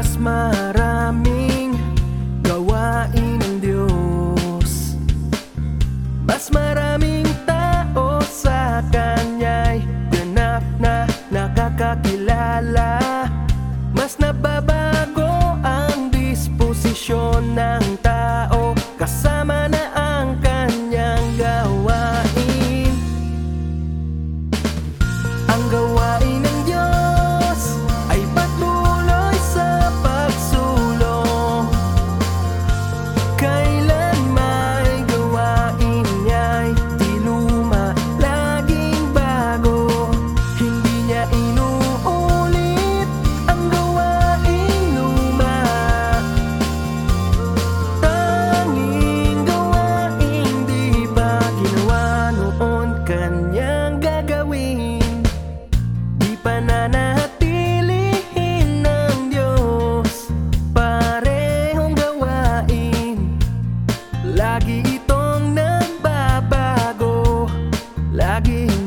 mas maraming gawain ng Diyos. Mas maraming tao sa Kanya'y ganap na nakakakilala. Mas nababago ang disposisyon ng tao kasama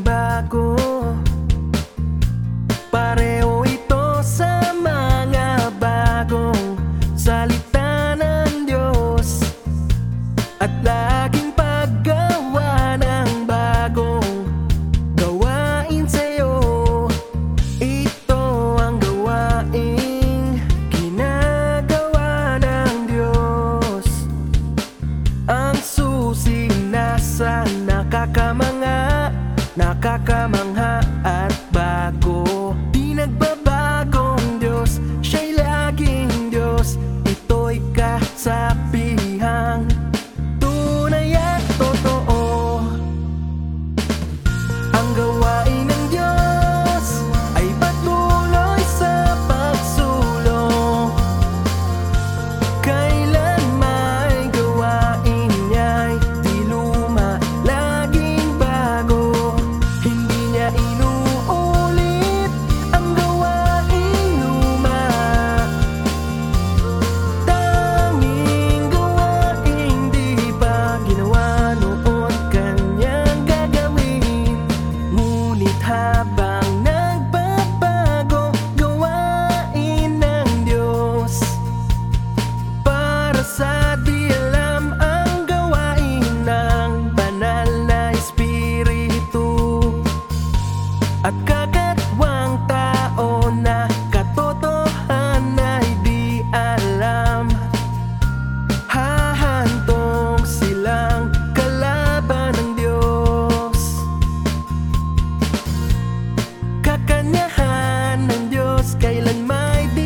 bago. Pareho ito sa mga bagong salita ng At lahat nakakamangha at might be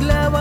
Love.